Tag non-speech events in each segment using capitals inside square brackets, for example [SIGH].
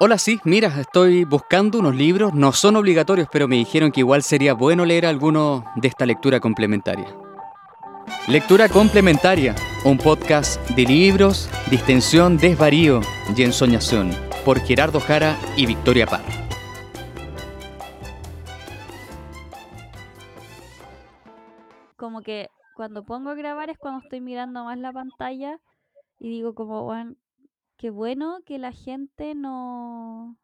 Hola, sí, mira, estoy buscando unos libros, no son obligatorios, pero me dijeron que igual sería bueno leer alguno de esta lectura complementaria. Lectura complementaria, un podcast de libros, distensión, desvarío y ensoñación, por Gerardo Jara y Victoria Parra. Como que cuando pongo a grabar es cuando estoy mirando más la pantalla y digo como, bueno, qué bueno que la gente no,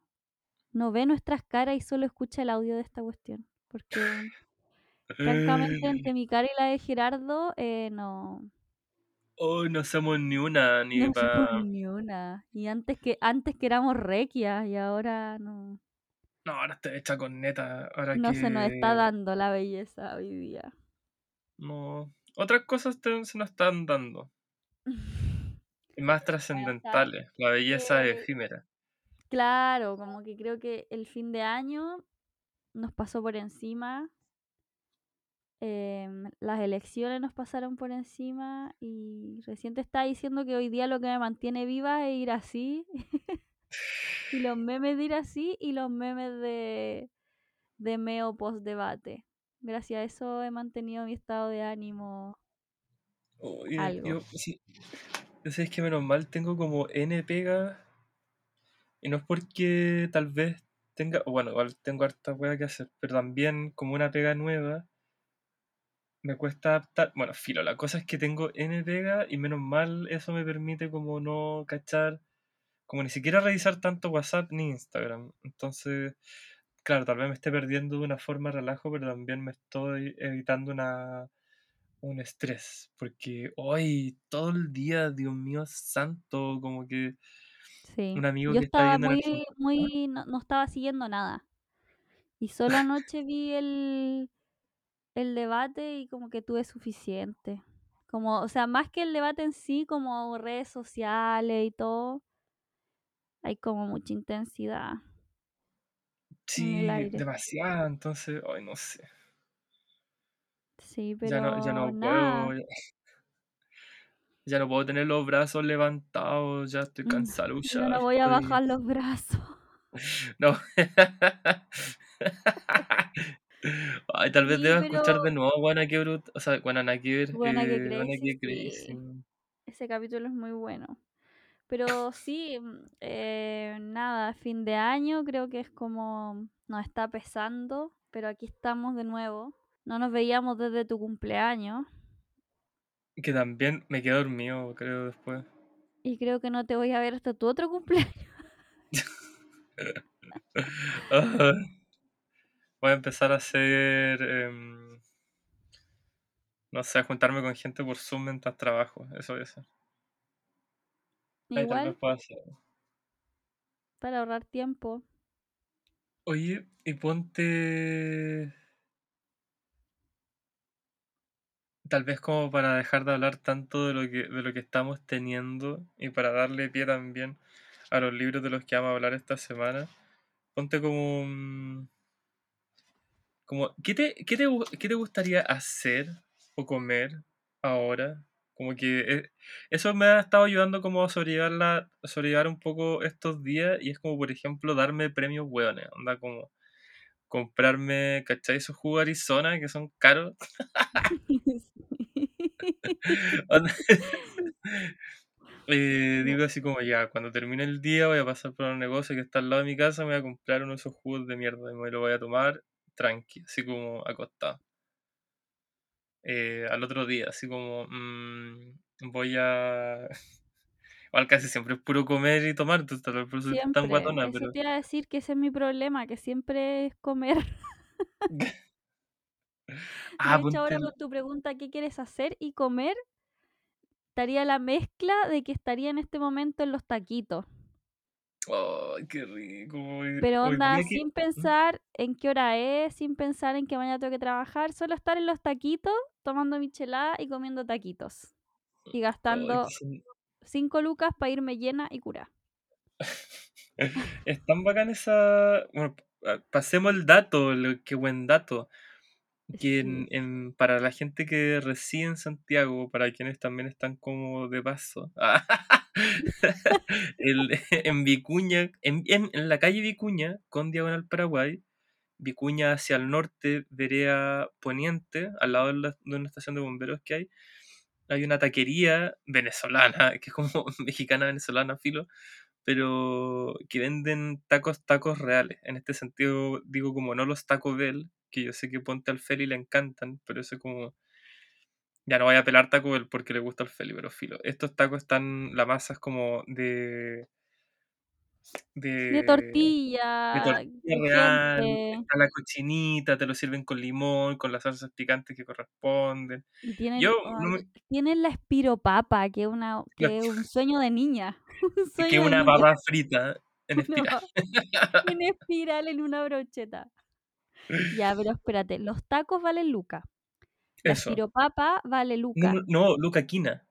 no ve nuestras caras y solo escucha el audio de esta cuestión. Porque francamente [LAUGHS] entre mi cara y la de Gerardo, eh, no, Hoy no somos ni una, [LAUGHS] ni no somos ni una. Y antes que, antes que éramos requias y ahora no, No, ahora estoy hecha con neta. Ahora no que... se nos está dando la belleza hoy día. No. Otras cosas te- se nos están dando. [LAUGHS] Y más trascendentales. La belleza Eh, efímera. Claro, como que creo que el fin de año nos pasó por encima. em, las elecciones nos pasaron por encima y recién te estaba diciendo que hoy día lo que me mantiene viva es ir así. [LAUGHS] y los [LAUGHS] memes de ir así y los memes de, de meo post debate. Gracias a eso he mantenido mi estado de ánimo. Oye, algo. yo, sí. Sé que menos mal tengo como N pega. Y no es porque tal vez tenga. Bueno, igual tengo harta hueá que hacer. Pero también como una pega nueva. Me cuesta adaptar. Bueno, filo, la cosa es que tengo N pega y menos mal eso me permite como no cachar. Como ni siquiera revisar tanto WhatsApp ni Instagram. Entonces, claro, tal vez me esté perdiendo de una forma relajo, pero también me estoy evitando una, un estrés. Porque hoy, todo el día, Dios mío santo, como que Sí. un amigo Yo que está estaba viendo en muy, muy, no, no estaba siguiendo nada. Y solo anoche vi el, el debate y como que tuve suficiente. Como, o sea, más que el debate en sí, como redes sociales y todo, hay como mucha intensidad en Sí, aire. demasiado, entonces, hoy no sé. Sí, Ya no, ya pero no nada. puedo, ya, [LAUGHS] ya no puedo tener los brazos levantados, ya estoy Mm, cansado Yo luchar, no voy a bajar los brazos. [LAUGHS] No. [LAUGHS] Ay, tal vez Sí, deba pero escuchar de nuevo Wanna que Brut, o sea, Wanna Crazy, Crazy. Ese capítulo es muy bueno. Pero sí, mm, eh, nada, fin de año creo que es como nos está pesando, pero aquí estamos de nuevo. No nos veíamos desde tu cumpleaños Que también me quedé dormido, creo, después. y creo que no te voy a ver hasta tu otro cumpleaños. [LAUGHS] Voy a empezar a hacer, em, no sé, a juntarme con gente por Zoom mientras trabajo, eso voy a hacer. Ahí Igual, hacer. para ahorrar tiempo. Oye, y ponte. Tal vez como para dejar de hablar tanto de lo que, de lo que estamos teniendo y para darle pie también a los libros de los que vamos a hablar esta semana. Ponte como. como ¿qué, te, qué, te, qué te gustaría hacer o comer ahora? Como que eh, eso me ha estado ayudando como a sobrellevar, la, un poco estos días y es como, por ejemplo, darme premios hueones. Onda como comprarme, ¿cachai? Esos jugos Arizona que son caros. [LAUGHS] [LAUGHS] Eh, digo así como ya, cuando termine el día voy a pasar por un negocio que está al lado de mi casa, me voy a comprar uno de esos jugos de mierda y me lo voy a tomar tranqui, así como acostado. Eh, al otro día, así como mm, voy a... [LAUGHS] Igual casi siempre es puro comer y tomar, entonces tal vez por eso soy tan Siempre. guatona, pero... te iba a decir que ese es mi problema, que siempre es comer. [LAUGHS] Ah, De hecho, ahora con tu pregunta, ¿qué quieres hacer y comer? Estaría la mezcla de que estaría en este momento en los taquitos. Ay, qué rico. Pero onda, que... sin pensar en qué hora es, sin pensar en que mañana tengo que trabajar, solo estar en los taquitos, tomando michelada y comiendo taquitos. Y gastando 5 lucas para irme llena y cura. [LAUGHS] Es tan bacán esa... Bueno, pa- pasemos el dato, lo- qué buen dato. Que en, en- para la gente que reside en Santiago, para quienes también están como de paso, [LAUGHS] el- [LAUGHS] en Vicuña, en, en- en la calle Vicuña, con Diagonal Paraguay, Vicuña hacia el norte, vereda poniente, al lado de, la- de una estación de bomberos que hay, hay una taquería venezolana, que es como [LAUGHS] mexicana venezolana, filo, pero que venden tacos, tacos reales. En este sentido, digo como no los tacos Bell, que yo sé que Ponte al Feli le encantan, pero eso es como... Ya no voy a pelar Taco Bell porque le gusta al Feli, pero filo. Estos tacos están, la masa es como de... De, De tortilla, de tortilla real, está la cochinita, te lo sirven con limón, con las salsas picantes que corresponden. Y tienen, Yo oh, no me- tienen la espiropapa, que es una, que es un [LAUGHS] sueño de niña. [LAUGHS] Un que sueño de una niña. papa frita en espiral. No, [LAUGHS] en espiral en una brocheta. Ya, pero espérate, los tacos valen luca. La Eso. espiropapa vale luca. no, no, Luca Quina.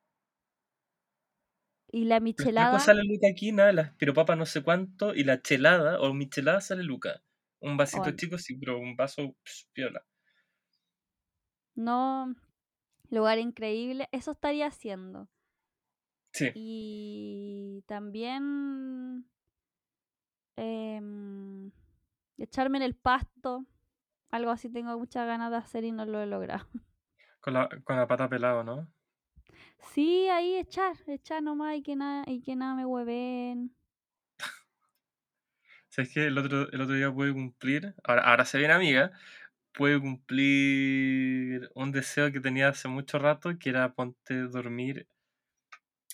Y la Los michelada, tacos sale Luca Quina, la espiropapa no sé cuánto, y la chelada o michelada sale Luca. Un vasito chico, sí, pero un vaso piola. no. Lugar increíble. Eso estaría haciendo. Sí, Y también em, echarme en el pasto. Algo así tengo muchas ganas de hacer y no lo he logrado. con la, con la pata pelado, ¿no? Sí, ahí echar, echar nomás y que nada, y que nada me hueven. ¿Sabes que el otro, el otro día pude cumplir, ahora, ahora se viene amiga, pude cumplir un deseo que tenía hace mucho rato, que era ponte dormir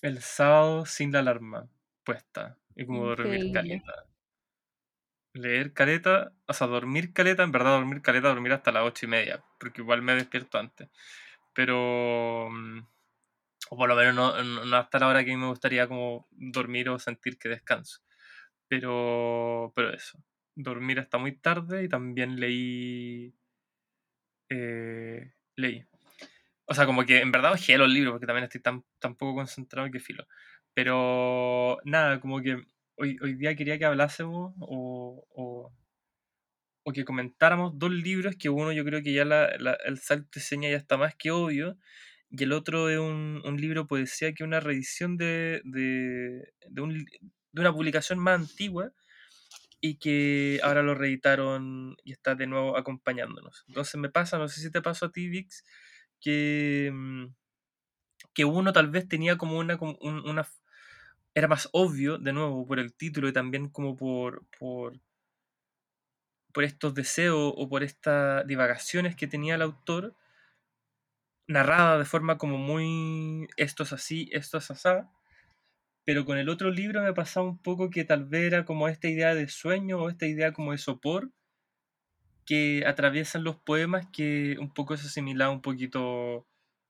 el sábado sin la alarma puesta. Y como dormir caleta. Leer caleta, o sea, dormir caleta, en verdad dormir caleta, dormir hasta las ocho y media, porque igual me despierto antes. Pero, mm, o por lo menos no, no- hasta la hora que me gustaría como dormir o sentir que descanso. Pero, pero eso, dormir hasta muy tarde y también leí, eh, leí. O sea, como que en verdad ojé los libros porque también estoy tan, tan poco concentrado que filo. Pero nada, como que hoy, hoy día quería que hablásemos o, o, o que comentáramos dos libros que uno yo creo que ya la, la- el salto de seña ya está más que obvio y el otro es un, un libro poesía que es una reedición de, de, de, un de una publicación más antigua y que ahora lo reeditaron y está de nuevo acompañándonos. Entonces me pasa, no sé si te pasó a ti, Vix, que, mm, que uno tal vez tenía como una, una... Era más obvio, de nuevo, por el título y también como por, por, por estos deseos o por estas divagaciones que tenía el autor, narrada de forma como muy esto es así, esto es asá, pero con el otro libro me pasaba un poco que tal vez era como esta idea de sueño o esta idea como de sopor que atraviesan los poemas que un poco se asimilaba un poquito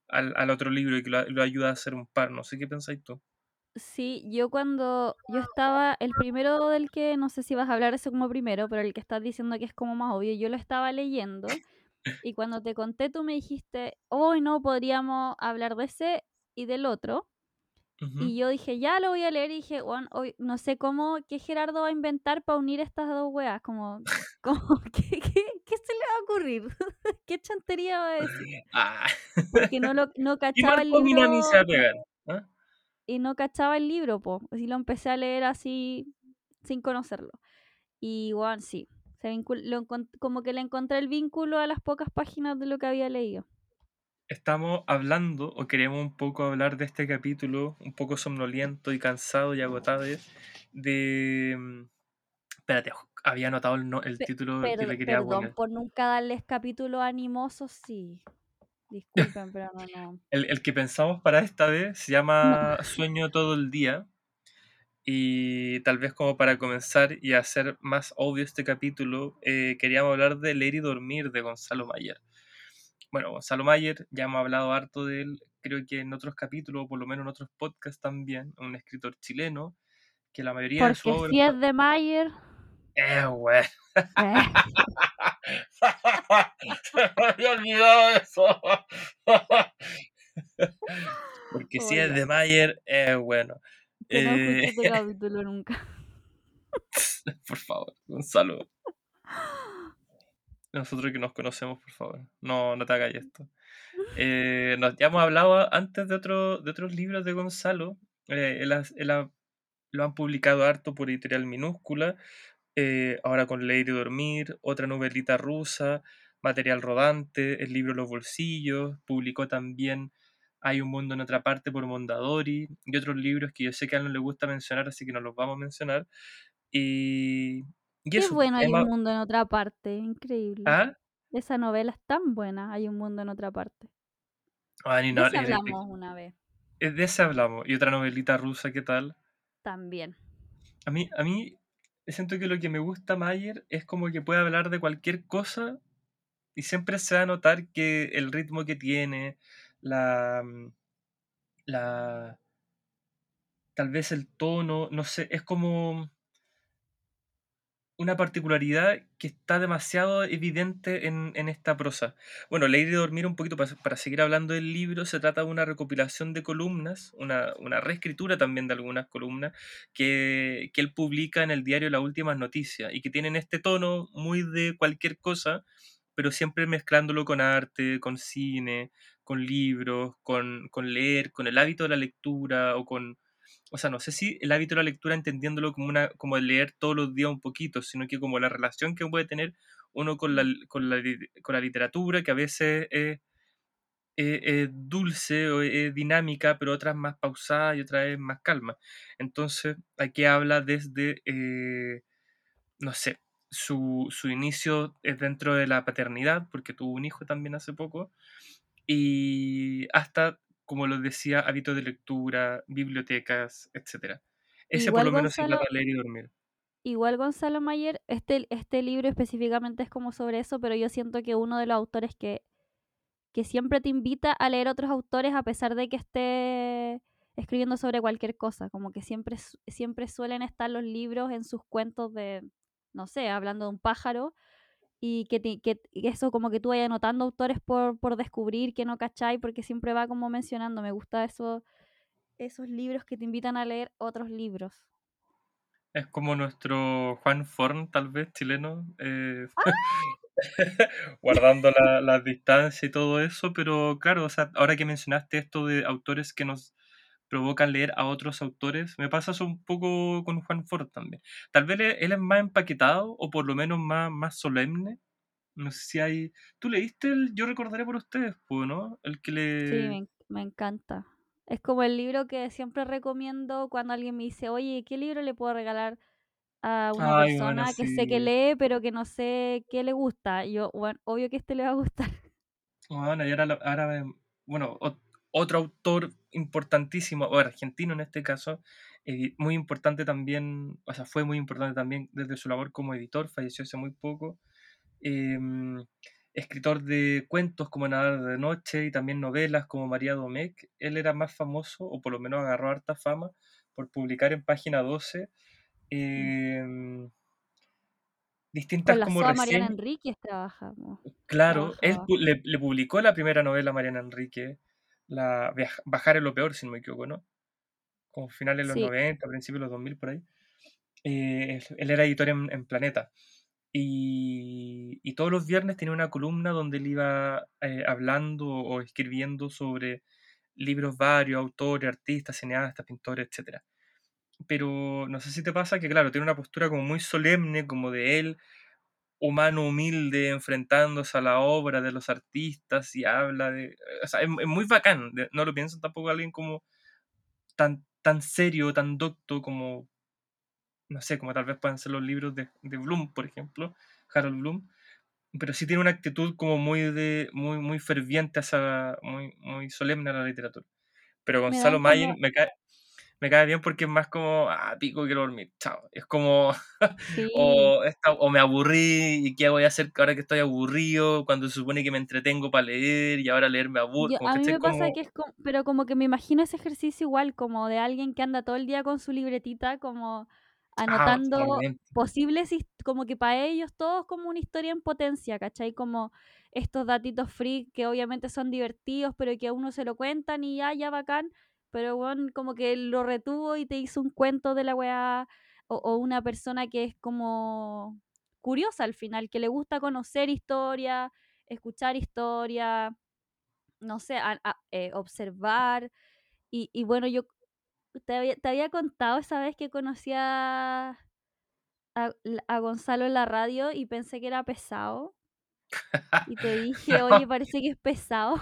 al, al otro libro y que lo, lo ayuda a hacer un par. No sé qué pensáis tú. Sí, yo cuando yo estaba, el primero del que, no sé si vas a hablar ese como primero, pero el que estás diciendo que es como más obvio, yo lo estaba leyendo y cuando te conté tú me dijiste, hoy no podríamos hablar de ese y del otro. Ujú. Y yo dije, ya lo voy a leer y dije, bueno, hoy no sé cómo, qué Gerardo va a inventar para unir estas dos weas, como, [LAUGHS] como ¿qué, qué, qué se le va a ocurrir? [LAUGHS] ¿Qué chantería va a decir? [LAUGHS] Ah, Porque no, lo, no cachaba el libro. ¿ah? y no cachaba el libro, po. Así lo empecé a leer así sin conocerlo. Y bueno, sí, se vincul- lo encon- como que le encontré el vínculo a las pocas páginas de lo que había leído. Estamos hablando o queremos un poco hablar de este capítulo, un poco somnoliento y cansado y agotado de... mm, Espérate, había anotado el, no- el Pe- título que le quería perdón poner. por nunca darles capítulos animosos, sí. Disculpen, pero no, no. [LAUGHS] El, el que pensamos para esta vez se llama Sueño todo el día. Y tal vez como para comenzar y hacer más obvio este capítulo, eh, queríamos hablar de Leer y Dormir de Gonzalo Mayer. Bueno, Gonzalo Mayer, ya hemos hablado harto de él, creo que en otros capítulos, o por lo menos en otros podcasts también, un escritor chileno, que la mayoría de su Porque obra... si es de Mayer, Eh, güey. [LAUGHS] eh, Se me había olvidado eso. [LAUGHS] Porque si es de Mayer, es bueno. Que no Eh, escuché este [LAUGHS] capítulo nunca. [LAUGHS] por favor, Gonzalo. Nosotros que nos conocemos, por favor, no, no te hagas esto. Eh, nos, ya hemos hablado antes de, otro, de otros libros de Gonzalo. Eh, él, ha- él ha lo han publicado harto por editorial minúscula, eh, ahora con Leer y Dormir, otra novelita rusa, Material Rodante, el libro Los Bolsillos, publicó también Hay un mundo en otra parte por Mondadori y otros libros que yo sé que a él no le gusta mencionar, así que no los vamos a mencionar. Y, y Qué eso, bueno, hay Emma, un mundo en otra parte, increíble. ¿ah? Esa novela es tan buena, hay un mundo en otra parte. Ah, ni De no, ese es de- hablamos una vez de ese hablamos. Y otra novelita rusa, ¿qué tal? también. A mí, a mí siento que lo que me gusta Mayer es como que puede hablar de cualquier cosa y siempre se va a notar que el ritmo que tiene, la, mm, la, tal vez el tono, no sé, es como una particularidad que está demasiado evidente en, en esta prosa. Bueno, Ley de Dormir, un poquito para, para seguir hablando del libro, se trata de una recopilación de columnas, una, una reescritura también de algunas columnas, que, que él publica en el diario Las Últimas Noticias y que tienen este tono muy de cualquier cosa, pero siempre mezclándolo con arte, con cine, con libros, con, con leer, con el hábito de la lectura o con o sea, no sé si el hábito de la lectura entendiéndolo como una como leer todos los días un poquito, sino que como la relación que puede tener uno con la, con la, con la literatura, que a veces es, es- es dulce o es dinámica, pero otras más pausada y otras es más calma. Entonces, aquí habla desde, eh, no sé, su, su inicio es dentro de la paternidad, porque tuvo un hijo también hace poco, y hasta, como lo decía, hábitos de lectura, bibliotecas, etcétera. Ese por Igual lo menos Gonzalo, trata de leer y dormir. igual Gonzalo Mayer, este, este libro específicamente es como sobre eso, pero yo siento que uno de los autores que, que siempre te invita a leer otros autores a pesar de que esté escribiendo sobre cualquier cosa, como que siempre, siempre suelen estar los libros en sus cuentos de, no sé, hablando de un pájaro, y que, te- que eso como que tú vayas anotando autores por, por descubrir que no cachai, porque siempre va como mencionando, me gusta eso, esos libros que te invitan a leer otros libros. Es como nuestro Juan Forn, tal vez, chileno, eh, [LAUGHS] [LAUGHS] guardando la, la distancia y todo eso, pero claro, o sea, ahora que mencionaste esto de autores que nos provocan leer a otros autores, me pasa eso un poco con Juan Forn también. Tal vez él, él es más empaquetado o por lo menos más, más solemne. No sé si hay... ¿Tú leíste el Yo recordaré por ustedes, pues, ¿no? El que Sí, le... me, en- me encanta. Es como el libro que siempre recomiendo cuando alguien me dice, oye, ¿qué libro le puedo regalar a una Ay, bueno, persona que sé que sí. lee, pero que no sé qué le gusta? Y yo, bueno, obvio que este le va a gustar. Bueno, y ahora, ahora bueno, otro autor importantísimo, o argentino en este caso, eh, muy importante también, o sea, fue muy importante también desde su labor como editor, falleció hace muy poco, em, escritor de cuentos como Nadar de Noche y también novelas como María Domecq, él era más famoso, o por lo menos agarró harta fama, por publicar en Página 12 em, distintas Con la como SOA Mariana. Enríquez trabajamos. Claro, él Trabajaba. le, le publicó la primera novela a Mariana Enrique, la Bajar en lo peor, si no me equivoco, ¿no? Como finales de los Sí, 90, principios de los 2000 por ahí. Eh, él, era editor en, en Planeta. Y, y todos los viernes tenía una columna donde él iba eh, hablando o escribiendo sobre libros varios, autores, artistas, cineastas, pintores, etc. Pero no sé si te pasa que, claro, tiene una postura como muy solemne, como de él, humano humilde enfrentándose a la obra de los artistas y habla de... O sea, es, es muy bacán, no lo pienso tampoco alguien como tan, tan serio, tan docto como, no sé, como tal vez puedan ser los libros de, de Bloom, por ejemplo, Harold Bloom, pero sí tiene una actitud como muy, de, muy, muy ferviente, hacia, muy, muy solemne a la literatura. Pero Gonzalo como, me cae, me cae bien porque es más como, ah, pico, quiero dormir, chao. Es como, [LAUGHS] sí, o, esta- o me aburrí y qué voy a hacer ahora que estoy aburrido, cuando se supone que me entretengo para leer y ahora leer me aburre, a mí me pasa como, que es como, pero como que me imagino ese ejercicio igual, como de alguien que anda todo el día con su libretita, como ah, anotando posibles, como que para ellos todo es como una historia en potencia, ¿cachai? Como estos datitos free que obviamente son divertidos, pero que a uno se lo cuentan y ya, ya bacán, pero bueno, como que lo retuvo y te hizo un cuento de la weá, o, o una persona que es como curiosa al final, que le gusta conocer historia, escuchar historia, no sé, a- a- eh, observar. Y, y bueno, yo te había, te había contado esa vez que conocí a, a, a Gonzalo en la radio y pensé que era pesado. [LAUGHS] Y te dije, oye, parece que es pesado.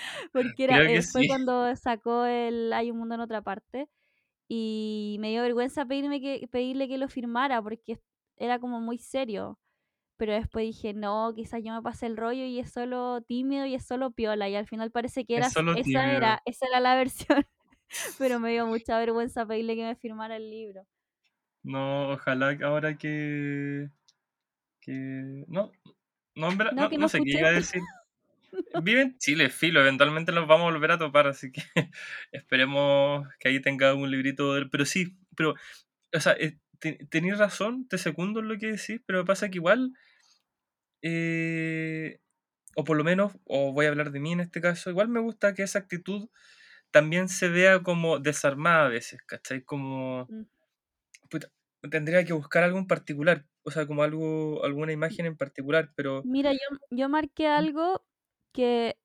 [LAUGHS] Porque era, eh, fue sí. cuando sacó el Hay un mundo en otra parte. Y me dio vergüenza pedirme que, pedirle que lo firmara porque era como muy serio. Pero después dije, no, quizás yo me pasé el rollo y es solo tímido y es solo piola. Y al final parece que era, Es esa tímido. era, esa era la [LAUGHS] versión. [LAUGHS] Pero me dio mucha vergüenza pedirle que me firmara el libro. No, ojalá ahora que. que. No, no, en verdad, No, no, que no sé qué iba a decir. Vive en Chile, filo, eventualmente nos vamos a volver a topar, así que [LAUGHS] esperemos que ahí tenga un librito. de- Pero sí, pero, o sea, eh, te- tenéis razón, te segundo en lo que decís, pero pasa que igual, eh, o por lo menos, o voy a hablar de mí en este caso, igual me gusta que esa actitud también se vea como desarmada a veces, ¿cachai? Como, Mm. puta, tendría que buscar algo en particular, o sea, como algo, alguna imagen en particular, pero... Mira, yo, yo marqué algo que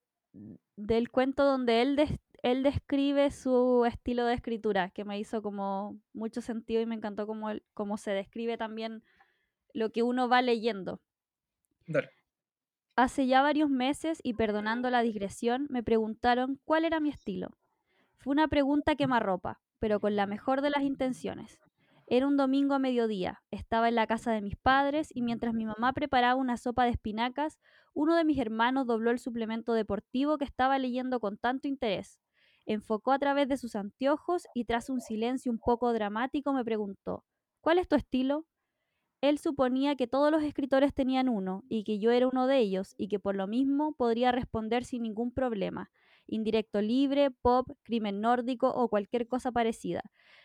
del cuento donde él, des- él describe su estilo de escritura, que me hizo como mucho sentido y me encantó como, él- cómo se describe también lo que uno va leyendo. Dale. Hace ya varios meses, y perdonando la digresión, me preguntaron cuál era mi estilo. Fue una pregunta que me arropa, pero con la mejor de las intenciones. Era un domingo a mediodía, estaba en la casa de mis padres y mientras mi mamá preparaba una sopa de espinacas, uno de mis hermanos dobló el suplemento deportivo que estaba leyendo con tanto interés. Enfocó a través de sus anteojos y tras un silencio un poco dramático me preguntó, ¿Cuál es tu estilo? Él suponía que todos los escritores tenían uno y que yo era uno de ellos y que por lo mismo podría responder sin ningún problema. Indirecto libre, pop, crimen nórdico o cualquier cosa parecida.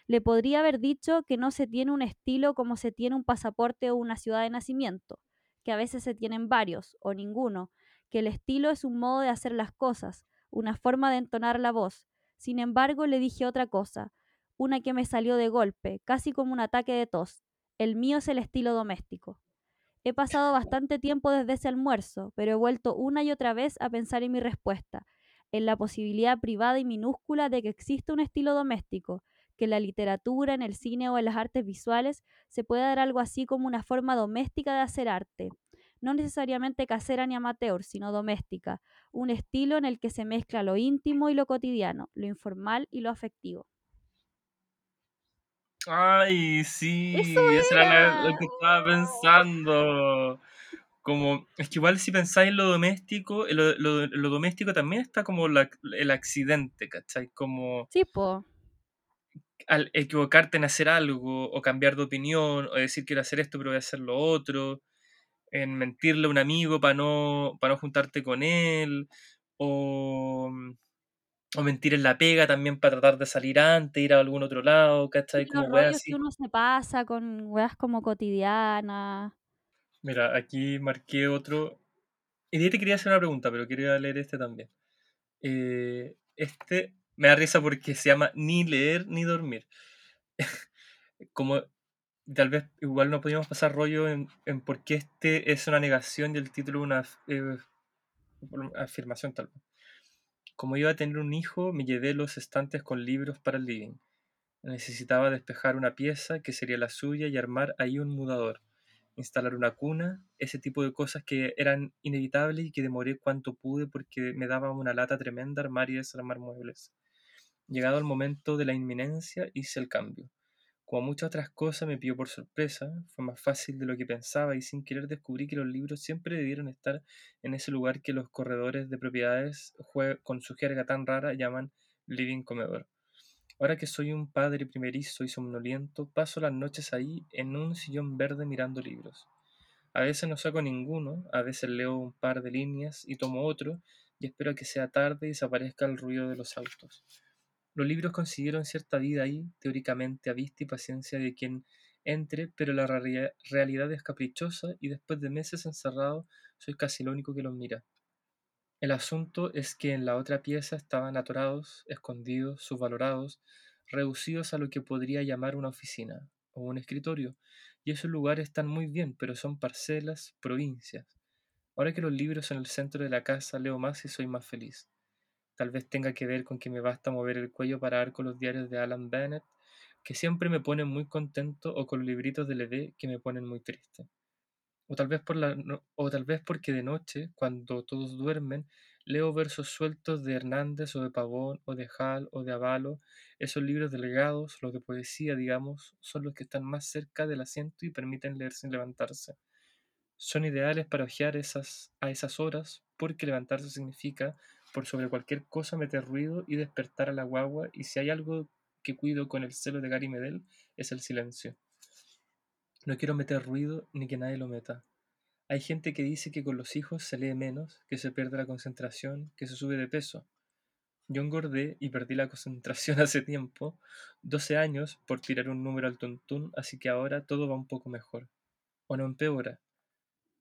Le podría haber dicho que no se tiene un estilo como se tiene un pasaporte o una ciudad de nacimiento, que a veces se tienen varios o ninguno, que el estilo es un modo de hacer las cosas, una forma de entonar la voz. Sin embargo, le dije otra cosa, una que me salió de golpe, casi como un ataque de tos. El mío es el estilo doméstico. He pasado [LAUGHS] bastante tiempo desde ese almuerzo, pero he vuelto una y otra vez a pensar en mi respuesta, en la posibilidad privada y minúscula de que exista un estilo doméstico, que en la literatura, en el cine o en las artes visuales se pueda dar algo así como una forma doméstica de hacer arte. No necesariamente casera ni amateur, sino doméstica, un estilo en el que se mezcla lo íntimo y lo cotidiano, lo informal y lo afectivo. Ay, sí, ¡Eso eso era lo que estaba pensando. Como, es que igual si pensáis en lo doméstico, en lo, lo- lo doméstico también está como la- el accidente, ¿cachai? Como Sí, po. al equivocarte en hacer algo, o cambiar de opinión, o decir quiero hacer esto pero voy a hacer lo otro, en mentirle a un amigo para no, para no juntarte con él, o, o mentir en la pega también para tratar de salir antes, ir a algún otro lado, ¿cachai? Como weas así. que uno se pasa con weas como cotidianas. Mira, aquí marqué otro. Y ahí te quería hacer una pregunta, pero quería leer este también. Eh, este me da risa porque se llama Ni leer ni dormir. [LAUGHS] Como tal vez igual no podíamos pasar rollo en, en por qué este es una negación y el título una eh, afirmación tal vez. Como iba a tener un hijo, me llevé los estantes con libros para el living. Necesitaba despejar una pieza que sería la suya y armar ahí un mudador. Instalar una cuna, ese tipo de cosas que eran inevitables y que demoré cuanto pude porque me daba una lata tremenda armar y desarmar muebles. Llegado el momento de la inminencia, hice el cambio. Como muchas otras cosas me pilló por sorpresa, fue más fácil de lo que pensaba y sin querer descubrí que los libros siempre debieron estar en ese lugar que los corredores de propiedades con su jerga tan rara llaman living comedor. Ahora que soy un padre primerizo y somnoliento, paso las noches ahí en un sillón verde mirando libros. A veces no saco ninguno, a veces leo un par de líneas y tomo otro y espero que sea tarde y desaparezca el ruido de los autos. Los libros consiguieron cierta vida ahí, teóricamente a vista y paciencia de quien entre, pero la realidad es caprichosa y después de meses encerrado soy casi el único que los mira. El asunto es que en la otra pieza estaban atorados, escondidos, subvalorados, reducidos a lo que podría llamar una oficina o un escritorio, y esos lugares están muy bien, pero son parcelas, provincias. Ahora que los libros son el centro de la casa, leo más y soy más feliz. Tal vez tenga que ver con que me basta mover el cuello para dar con los diarios de Alan Bennett, que siempre me ponen muy contento, o con libritos de Levé que me ponen muy triste. O tal vez por la o tal vez porque de noche, cuando todos duermen, leo versos sueltos de Hernández o de Pavón o de Hall o de Avalo. Esos libros delgados, los de poesía, digamos, son los que están más cerca del asiento y permiten leer sin levantarse. Son ideales para hojear esas, a esas horas, porque levantarse significa, por sobre cualquier cosa, meter ruido y despertar a la guagua, y si hay algo que cuido con el celo de Gary Medel, es el silencio. No quiero meter ruido ni que nadie lo meta. Hay gente que dice que con los hijos se lee menos, que se pierde la concentración, que se sube de peso. Yo engordé y perdí la concentración [LAUGHS] hace tiempo, 12 años por tirar un número al tuntún, así que ahora todo va un poco mejor. O no empeora.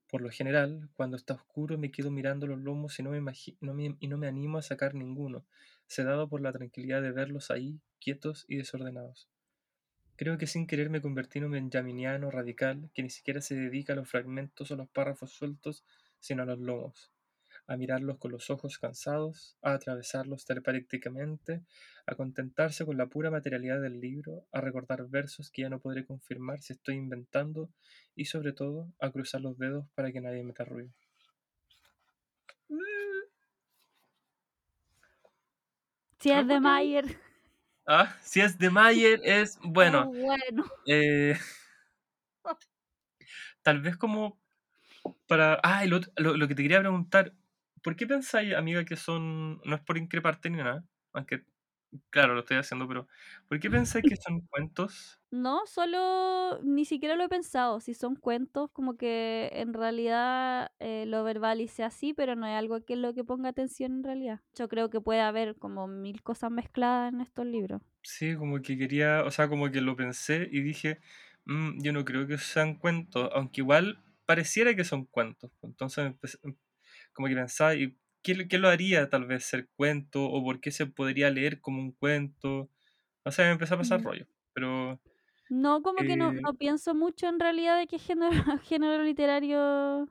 Por lo general, cuando está oscuro me quedo mirando los lomos y no me, no me- y no me animo a sacar ninguno, sedado por la tranquilidad de verlos ahí, quietos y desordenados. Creo que sin querer me convertí en un benjaminiano radical que ni siquiera se dedica a los fragmentos o los párrafos sueltos, sino a los lomos, a mirarlos con los ojos cansados, a atravesarlos telepáticamente, a contentarse con la pura materialidad del libro, a recordar versos que ya no podré confirmar si estoy inventando y sobre todo a cruzar los dedos para que nadie meta ruido. Si es de Mayer. Ah, si es de Mayer es bueno. oh, bueno. Eh, tal vez como para... Ah, lo, lo- lo que te quería preguntar, ¿por qué pensáis, amiga, que son... No es por increparte ni nada, aunque, claro, lo estoy haciendo, pero ¿por qué [LAUGHS] pensáis que son cuentos? No, solo ni siquiera lo he pensado. Si son cuentos, como que en realidad eh, lo verbalicé así, pero no es algo que es lo que ponga atención en realidad. Yo creo que puede haber como mil cosas mezcladas en estos libros. Sí, como que quería, o sea, como que lo pensé y dije, "Mm, yo no creo que sean cuentos, aunque igual pareciera que son cuentos. Entonces, empecé- em, como que pensaba, ¿y qué, lo- qué lo haría tal vez ser cuento? ¿O por qué se podría leer como un cuento? O sea, me empezó a pasar Mm. rollo, pero... No, como que no, Eh, no pienso mucho en realidad de qué género, [LAUGHS] género literario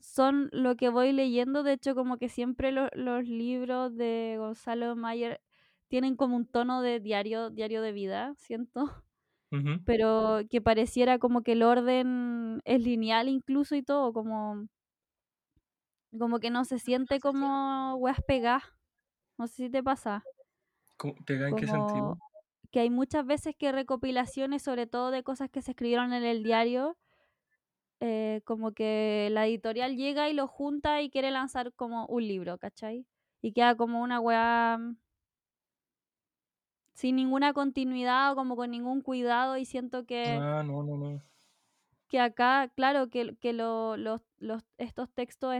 son lo que voy leyendo. De hecho, como que siempre lo- los libros de Gonzalo Mayer tienen como un tono de diario, diario de vida, siento. Pero que pareciera como que el orden es lineal incluso y todo, como, como que no se siente como weas pegadas. No sé si te pasa. ¿Cómo- ¿Pegada en qué sentido? que hay muchas veces que recopilaciones, sobre todo de cosas que se escribieron en el diario, eh, como que la editorial llega y lo junta y quiere lanzar como un libro, ¿cachai? Y queda como una weá mm, sin ninguna continuidad o como con ningún cuidado y siento que, Ah, no, no, no. que acá, claro, que, que lo- los, los, estos textos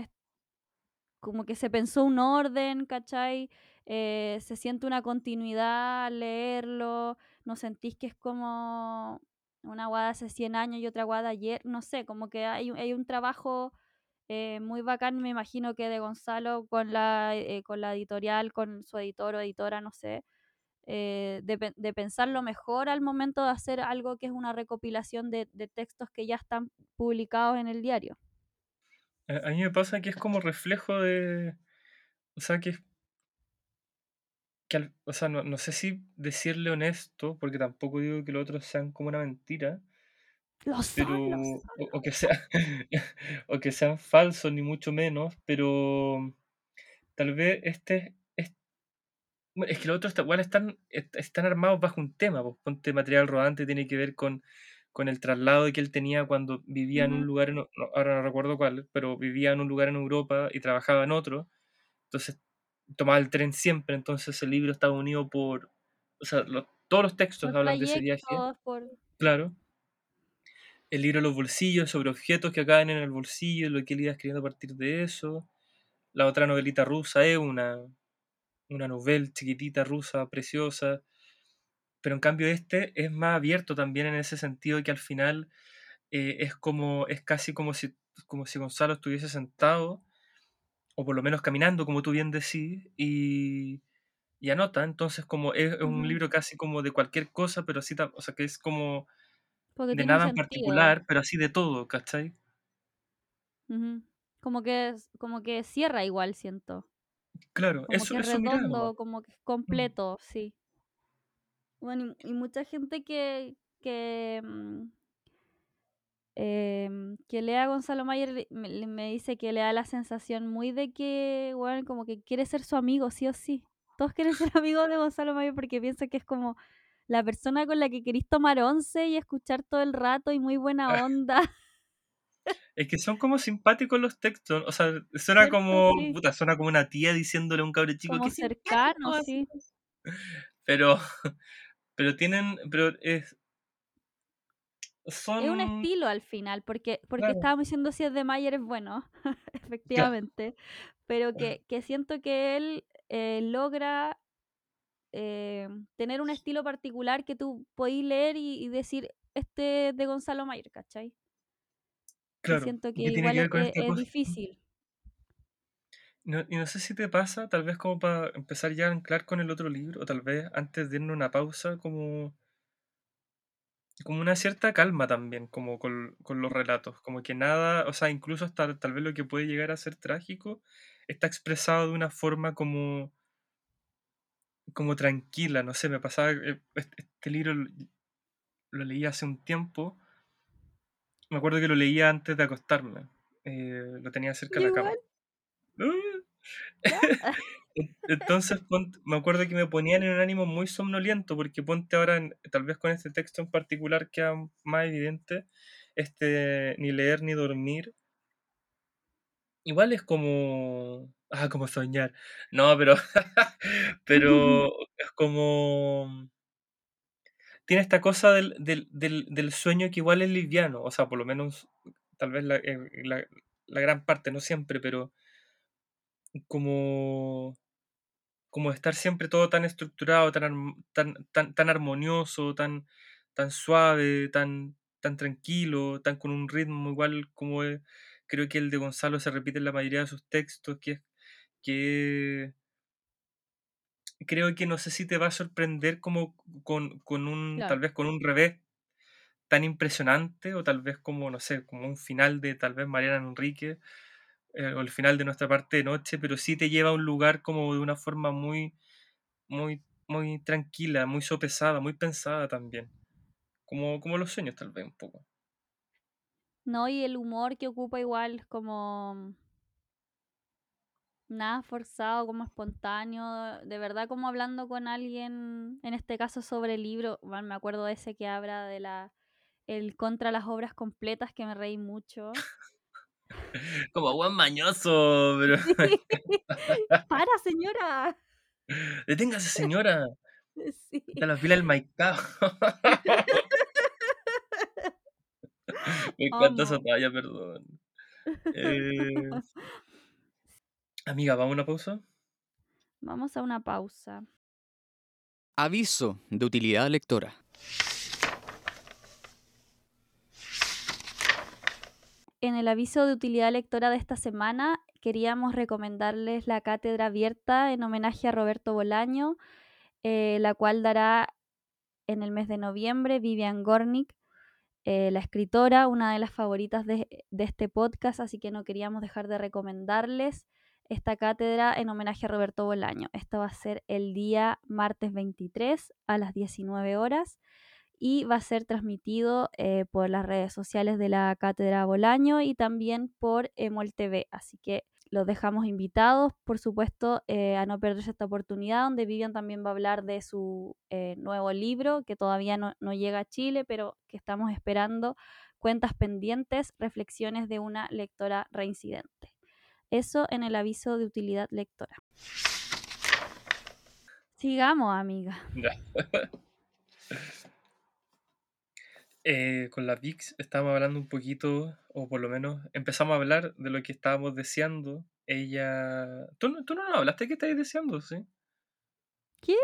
como que se pensó un orden, ¿cachai? Eh, se siente una continuidad al leerlo, no sentís que es como una guada hace 100 años y otra guada ayer, no sé, como que hay, hay un trabajo eh, muy bacán, me imagino que de Gonzalo con la, eh, con la editorial, con su editor o editora, no sé, eh, de, pe- de pensarlo mejor al momento de hacer algo que es una recopilación de textos que ya están publicados en el diario. A, a mí me pasa que es como reflejo de... O sea, que, es- que al- o sea, no, no sé si decirle honesto, porque tampoco digo que los otros sean como una mentira, Los son, pero los o, son. o que sea [LAUGHS] o que sean falsos ni mucho menos pero tal vez este es, bueno, es que los otros igual están est- están armados bajo un tema pues ponte material rodante tiene que ver con con el traslado que él tenía cuando vivía en un lugar en no, ahora no recuerdo cuál pero vivía en un lugar en Europa y trabajaba en otro entonces tomaba el tren siempre entonces el libro estaba unido por o sea lo- todos los textos Por hablan de ese viaje por... claro el libro Los bolsillos, sobre objetos que caen en el bolsillo, lo que él iba escribiendo a partir de eso. La otra novelita rusa es una, una novela chiquitita rusa, preciosa. Pero en cambio este es más abierto también en ese sentido que al final eh, es como, es casi como si, como si Gonzalo estuviese sentado, o por lo menos caminando, como tú bien decís, y, y anota. Entonces como es, es un libro casi como de cualquier cosa, pero así, o sea que es como Porque de nada en particular, pero así de todo, ¿cachai? Como que, como que cierra igual, siento. Claro, Como eso, que es eso redondo, como que es Mm. completo, sí. Bueno, y, y mucha gente que, que, mm, em, que lea a Gonzalo Mayer me, dice que le da la sensación muy de que, bueno, como que quiere ser su amigo, sí o sí. Todos quieren ser [LAUGHS] amigos de Gonzalo Mayer porque piensan que es como la persona con la que querís tomar once y escuchar todo el rato y muy buena [LAUGHS] onda. Es que son como simpáticos los textos. O sea, suena ¿Cierto? como. Sí. Puta, suena como una tía diciéndole a un cabrón chico Como que cercano, sí. Pero. Pero tienen. Pero es. Son. Es un estilo al final, porque, porque Claro. estábamos diciendo si es de Mayer es bueno, [LAUGHS] efectivamente, pero que, que siento que él eh, logra eh, tener un estilo particular que tú podís leer y, y decir, este es de Gonzalo Mayer, ¿cachai? Claro. siento y que igual que es, es- esta es cosa. difícil. No- y no sé si te pasa, tal vez como para empezar ya a anclar con el otro libro, o tal vez antes de irnos a una pausa, como, como una cierta calma también, como con, con los relatos, como que nada, o sea, incluso hasta tal vez lo que puede llegar a ser trágico, está expresado de una forma como, como tranquila, no sé, me pasaba, eh, este, este libro lo, lo leí hace un tiempo, me acuerdo que lo leía antes de acostarme, eh, lo tenía cerca de la cama. Igual. [LAUGHS] [LAUGHS] Entonces, me acuerdo que me ponían en un ánimo muy somnoliento, porque ponte ahora, en- tal vez con este texto en particular queda más evidente, este, ni leer ni dormir. Igual es como, ah, como soñar. No, pero, [LAUGHS] pero es como, tiene esta cosa del, del, del, del sueño que igual es liviano, o sea, por lo menos, tal vez la, eh, la, la gran parte, no siempre, pero como como estar siempre todo tan estructurado, tan, tan, tan, tan armonioso, tan, tan suave, tan, tan tranquilo, tan con un ritmo igual como es- creo que el de Gonzalo se repite en la mayoría de sus textos, que es que creo que no sé si te va a sorprender como con, con un, Claro. tal vez con un revés tan impresionante, o tal vez como, no sé, como un final de tal vez Mariana Enrique, eh, el final de nuestra parte de noche, pero sí te lleva a un lugar como de una forma muy, muy, muy tranquila, muy sopesada, muy pensada también. Como, como los sueños, tal vez, un poco. No, y el humor que ocupa igual, como nada forzado, como espontáneo, de verdad como hablando con alguien, en este caso sobre el libro, bueno, me acuerdo de ese que habla de la el contra las obras completas que me reí mucho. [LAUGHS] Como buen mañoso, pero. [LAUGHS] Para, señora. Deténgase, señora. Sí. Está la fila del Maicao. [LAUGHS] Me encanta esa Amo. talla, perdón. Eh, amiga, ¿vamos a una pausa? Vamos a una pausa. Aviso de utilidad lectora. En el aviso de utilidad lectora de esta semana queríamos recomendarles la cátedra abierta en homenaje a Roberto Bolaño, eh, la cual dará en el mes de noviembre Vivian Gornick, eh, la escritora, una de las favoritas de, de este podcast, así que no queríamos dejar de recomendarles esta cátedra en homenaje a Roberto Bolaño. Esta va a ser el día martes 23 a las 19 horas y va a ser transmitido eh, por las redes sociales de la Cátedra Bolaño y también por Emol TV. Así que los dejamos invitados, por supuesto, eh, a no perderse esta oportunidad, donde Vivian también va a hablar de su eh, nuevo libro, que todavía no, no llega a Chile, pero que estamos esperando. Cuentas pendientes, reflexiones de una lectora reincidente. Eso en el aviso de utilidad lectora. Sigamos, amiga. [LAUGHS] Eh, con la VIX estábamos hablando un poquito, o por lo menos empezamos a hablar de lo que estábamos deseando. Ella. ¿Tú, no- tú no nos hablaste de qué estáis deseando, sí? ¿Qué?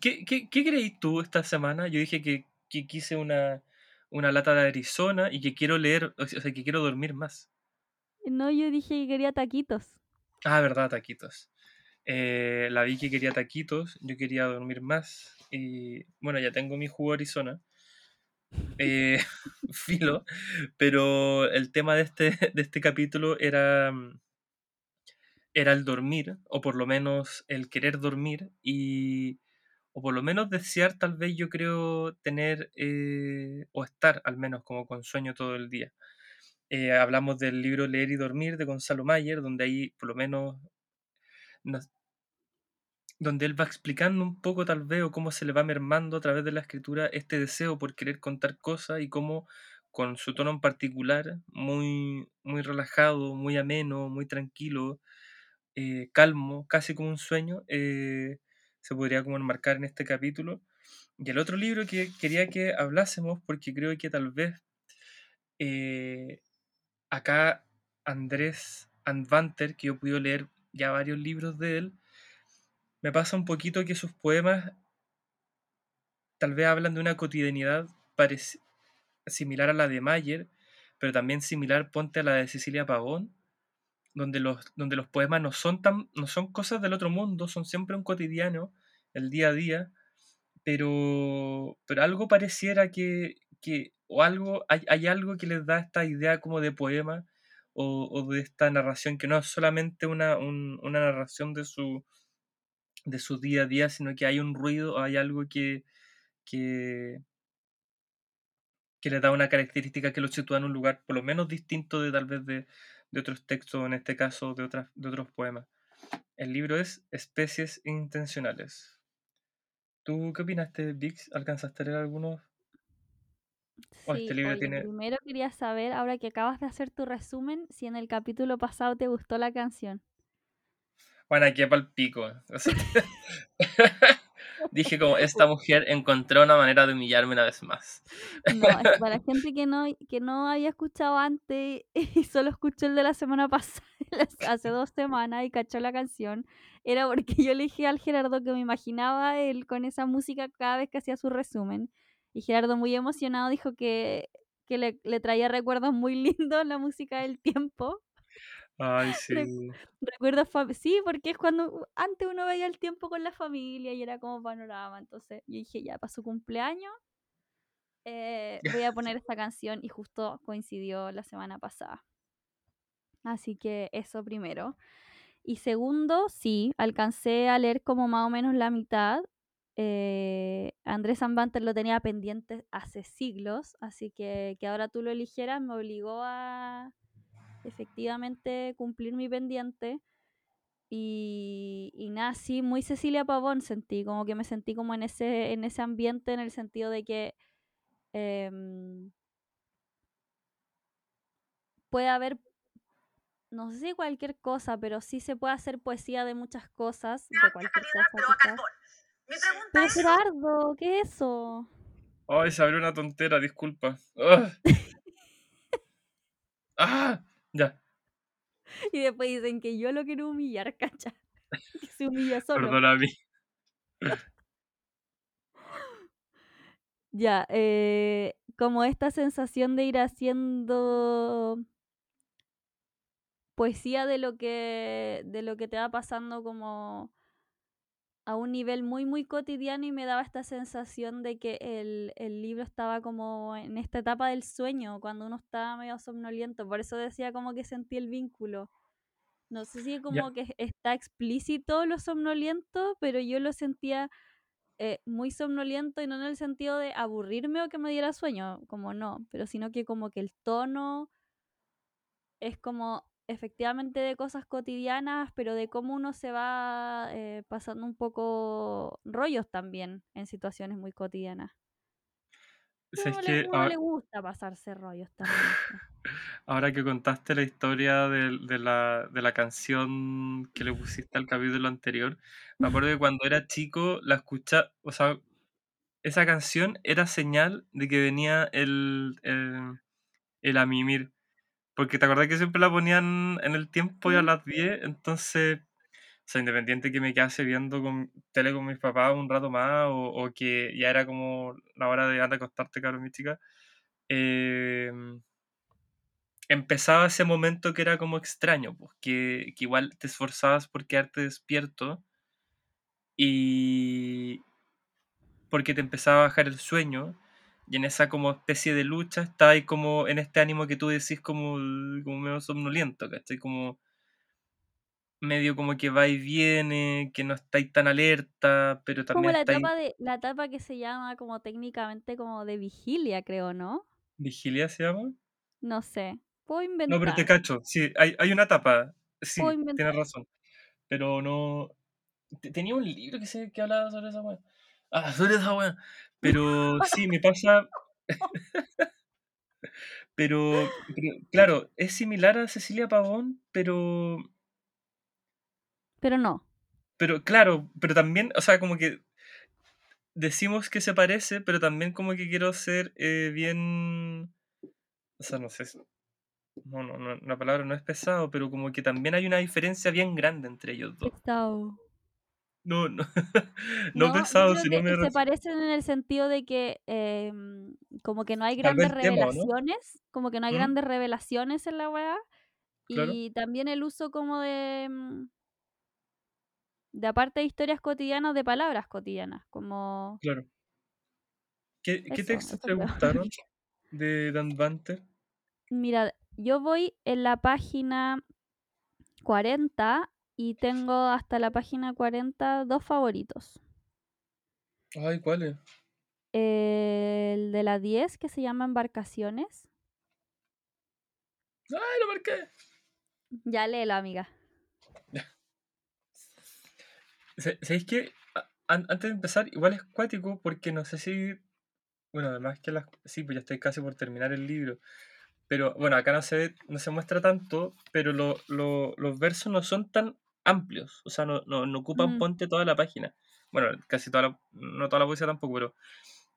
¿Qué, qué, qué creís tú esta semana? Yo dije que, que quise una, una lata de Arizona y que quiero leer, o sea, que quiero dormir más. No, yo dije que quería taquitos. Ah, verdad, taquitos. Eh, la vi que quería taquitos, yo quería dormir más. Y bueno, ya tengo mi jugo Arizona. Eh, [LAUGHS] filo. Pero el tema de este, de este capítulo era. era el dormir, o por lo menos el querer dormir, y, o por lo menos desear tal vez yo creo tener eh, o estar al menos como con sueño todo el día. Eh, hablamos del libro Leer y Dormir de Gonzalo Mayer, donde ahí por lo menos donde él va explicando un poco tal vez o cómo se le va mermando a través de la escritura este deseo por querer contar cosas y cómo con su tono en particular, muy, muy relajado, muy ameno, muy tranquilo, eh, calmo, casi como un sueño, eh, se podría como enmarcar en este capítulo. Y el otro libro que quería que hablásemos, porque creo que tal vez eh, acá Andrés Andvanter, que yo pude leer ya varios libros de él, me pasa un poquito que sus poemas tal vez hablan de una cotidianidad similar a la de Mayer, pero también similar, ponte a la de Cecilia Pavón, donde los, donde los poemas no son, tan, no son cosas del otro mundo, son siempre un cotidiano, el día a día, pero, pero algo pareciera que, que o algo, hay, hay, algo que les da esta idea como de poema o, o de esta narración que no es solamente una, un, una narración de su, de su día a día, sino que hay un ruido, hay algo que, que, que le da una característica que lo sitúa en un lugar por lo menos distinto de tal vez de, de otros textos, en este caso de, otras, de otros poemas. El libro es Especies Intencionales. ¿Tú qué opinaste, Vix? ¿Alcanzaste a leer algunos? ¿O este libro tiene... Primero quería saber, ahora que acabas de hacer tu resumen, si en el capítulo pasado te gustó la canción. Bueno, aquí para el pico. [LAUGHS] dije como esta mujer encontró una manera de humillarme una vez más. No, para gente que no, que no había escuchado antes [LAUGHS] y solo escuchó el de la semana pasada, [LAUGHS] hace dos semanas y cachó la canción, era porque yo le dije al Gerardo que me imaginaba él con esa música cada vez que hacía su resumen. Y Gerardo muy emocionado dijo que, que le traía recuerdos muy lindos la música del tiempo. Ay, sí. Recuerdo, sí, porque es cuando antes uno veía el tiempo con la familia y era como panorama. Entonces yo dije, ya, para su cumpleaños eh, voy a poner esta canción y justo coincidió la semana pasada. Así que eso primero. Y segundo, sí, alcancé a leer como más o menos la mitad. Eh, Andrés Zambanter lo tenía pendiente hace siglos, así que que ahora tú lo eligieras me obligó a, efectivamente cumplir mi pendiente. Y, y nada, sí, muy Cecilia Pavón sentí, como que me sentí como en ese, en ese ambiente, en el sentido de que em, puede haber, no sé si cualquier cosa, pero sí se puede hacer poesía de muchas cosas, de cualquier cosa. Pero Gerardo, ¿qué es eso? Ay, se abrió una tontera, disculpa. [LAUGHS] ¡Ah! Ya. Y después dicen que yo lo quiero humillar, cacha. [LAUGHS] Que se humilla solo. Perdona a mí. ya, eh, como esta sensación de ir haciendo poesía de lo que de lo que te va pasando como a un nivel muy muy cotidiano y me daba esta sensación de que el, el, libro estaba como en esta etapa del sueño, cuando uno estaba medio somnoliento, por eso decía como que sentí el vínculo. No sé si como que está explícito lo somnoliento, pero yo lo sentía eh, muy somnoliento y no en el sentido de aburrirme o que me diera sueño, como no, pero sino que como que el tono es como efectivamente de cosas cotidianas, pero de cómo uno se va eh, pasando un poco rollos también en situaciones muy cotidianas. Es que uno le gusta pasarse rollos también. [LAUGHS] Ahora que contaste la historia de, de, la, de, la, canción que le pusiste al capítulo anterior, me acuerdo que cuando era chico la escucha, o sea, esa canción era señal de que venía el, el, el Amimir. Porque te acordás que siempre la ponían en el tiempo y a las 10, entonces, o sea, independiente que me quedase viendo con tele con mis papás un rato más, o, o que ya era como la hora de andar a acostarte, cabrón, mi chica, eh, empezaba ese momento que era como extraño, pues, que, que igual te esforzabas por quedarte despierto y porque te empezaba a bajar el sueño y en esa como especie de lucha está ahí como en este ánimo que tú decís como, como medio somnoliento, ¿cachai? Como, medio como que va y viene, que no estáis tan alerta, pero Como también la estáis... etapa de la etapa que se llama como técnicamente como de vigilia, creo, ¿no? ¿Vigilia se llama? No sé. Puedo No, pero te inventar. cacho, sí, hay, hay una etapa, sí, Puedo tienes inventar. razón, pero no... te- Tenía un libro que, se, que hablaba sobre esa weá. Ah, sobre esa weá. Pero sí, me pasa... Pero, pero, claro, es similar a Cecilia Pavón, pero... Pero no. Pero claro, pero también, o sea, como que decimos que se parece, pero también como que quiero ser eh, bien... O sea, no sé. No, no, no, la palabra no es pesado, pero como que también hay una diferencia bien grande entre ellos dos. Pesado. No, no, [LAUGHS] No, no creo sino que me se parecen en el sentido de que em, como que no hay grandes revelaciones, como que no hay ¿Mm? grandes revelaciones en la weá. Claro. Y también el uso como de mm, de aparte de historias cotidianas, de palabras cotidianas, como Claro. ¿Qué, qué textos te gustaron [LAUGHS] de Dan Banter? Mira, yo voy en la página 40 y tengo hasta la página 40 dos favoritos. Ay, ¿cuál es? El de la 10 que se llama Embarcaciones. ¡Ay, lo marqué! Ya léelo, amiga. [LAUGHS] Sa- ¿Sabéis an- Antes de empezar, igual es cuático porque no sé si. Bueno, además que las. Sí, pues ya estoy casi por terminar el libro. Pero bueno, acá no se ve- no se muestra tanto, pero lo- lo- los versos no son tan amplios. O sea, no, no, no ocupan Mm. ponte toda la página. Bueno, casi toda la. No toda la poesía tampoco, pero.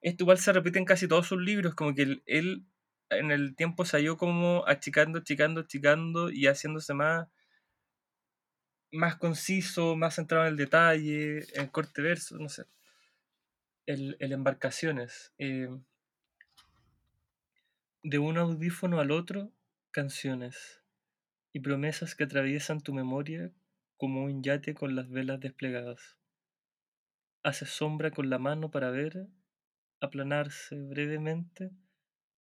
Esto igual se repite en casi todos sus libros. Como que él, él en el tiempo se ido como achicando, achicando, achicando y haciéndose más más conciso, más centrado en el detalle, en corte verso, no sé. El, el embarcaciones. eh, de un audífono al otro, canciones. Y promesas que atraviesan tu memoria como un yate con las velas desplegadas. Haces sombra con la mano para ver aplanarse brevemente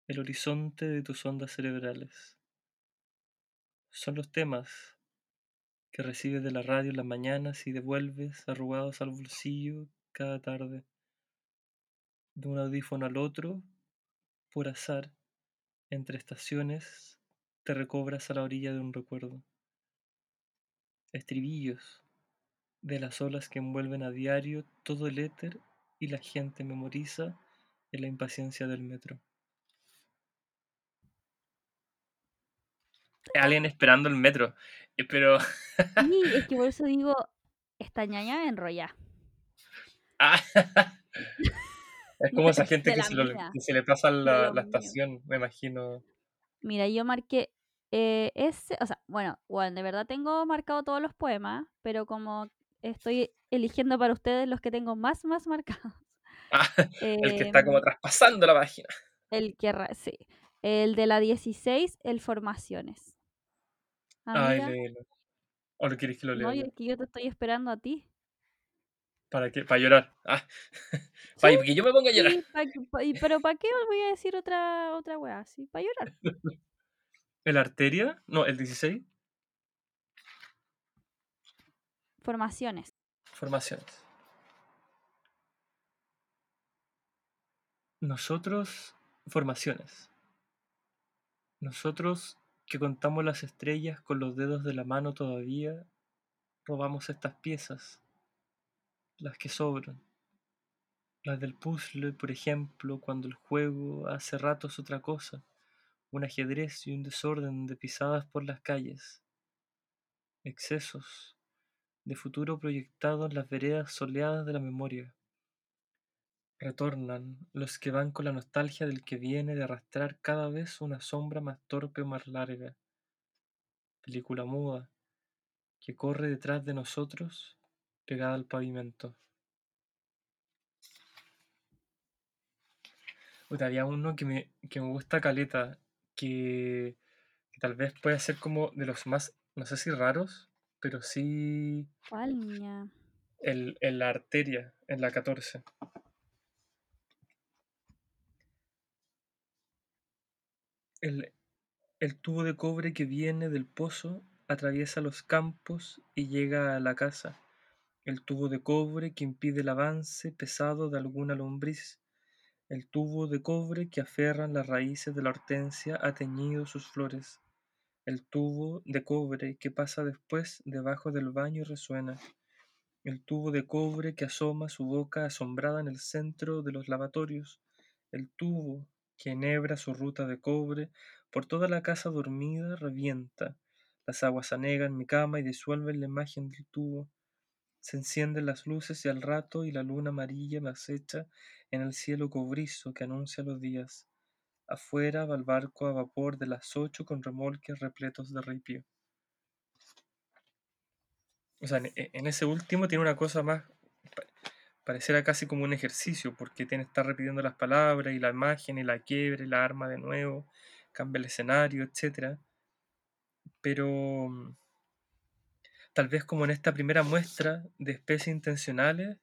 el horizonte de tus ondas cerebrales. Son los temas que recibes de la radio en las mañanas y devuelves arrugados al bolsillo cada tarde. de un audífono al otro, por azar, entre estaciones, te recobras a la orilla de un recuerdo. Estribillos de las olas que envuelven a diario todo el éter y la gente memoriza en la impaciencia del metro. Alguien esperando el metro, eh, pero [LAUGHS] Sí, es que por eso digo, esta ñaña enrolla. ah, [LAUGHS] es como esa gente que se, lo- mía, que se le pasa la, la estación, me imagino. Mira, yo marqué eh, ese, o sea, bueno, bueno, de verdad tengo marcado todos los poemas, pero como estoy eligiendo para ustedes los que tengo más, más marcados. [LAUGHS] Ah, el que está como em, traspasando la página. el que, sí, el de la 16, el Formaciones. Ay, léelo. ¿O lo quieres que lo lea no, yo? es que yo te estoy esperando a ti. ¿Para qué? Para llorar. Ah, [LAUGHS] Sí, para que yo me ponga a llorar. sí, pa- pa- y- pero ¿para qué os voy a decir otra, otra weá? Sí, para llorar. [LAUGHS] ¿El arteria? No, el 16. Formaciones. Formaciones. Nosotros, formaciones. Nosotros que contamos las estrellas con los dedos de la mano todavía, robamos estas piezas, las que sobran. Las del puzzle, por ejemplo, cuando el juego hace rato es otra cosa, un ajedrez y un desorden de pisadas por las calles. Excesos de futuro proyectado en las veredas soleadas de la memoria. Retornan los que van con la nostalgia del que viene de arrastrar cada vez una sombra más torpe o más larga. Película muda que corre detrás de nosotros pegada al pavimento. Uno que me, que me gusta caleta, que, que tal vez puede ser como de los más, no sé si raros, pero sí ¿Cuál niña? el, en la arteria, en la 14. El, el tubo de cobre que viene del pozo atraviesa los campos y llega a la casa. El tubo de cobre que impide el avance pesado de alguna lombriz. El tubo de cobre que aferran las raíces de la hortensia ha teñido sus flores. El tubo de cobre que pasa después debajo del baño y resuena. El tubo de cobre que asoma su boca asombrada en el centro de los lavatorios. El tubo que enhebra su ruta de cobre por toda la casa dormida revienta. Las aguas anegan mi cama y disuelven la imagen del tubo. Se encienden las luces y al rato y la luna amarilla me acecha en el cielo cobrizo que anuncia los días. Afuera va el barco a vapor de las ocho con remolques repletos de ripio. O sea, en, en ese último tiene una cosa más, pa- pareciera casi como un ejercicio, porque tiene estar repitiendo las palabras y la imagen y la quiebre, la arma de nuevo, cambia el escenario, etcétera. Pero mm, tal vez como en esta primera muestra de especies intencionales,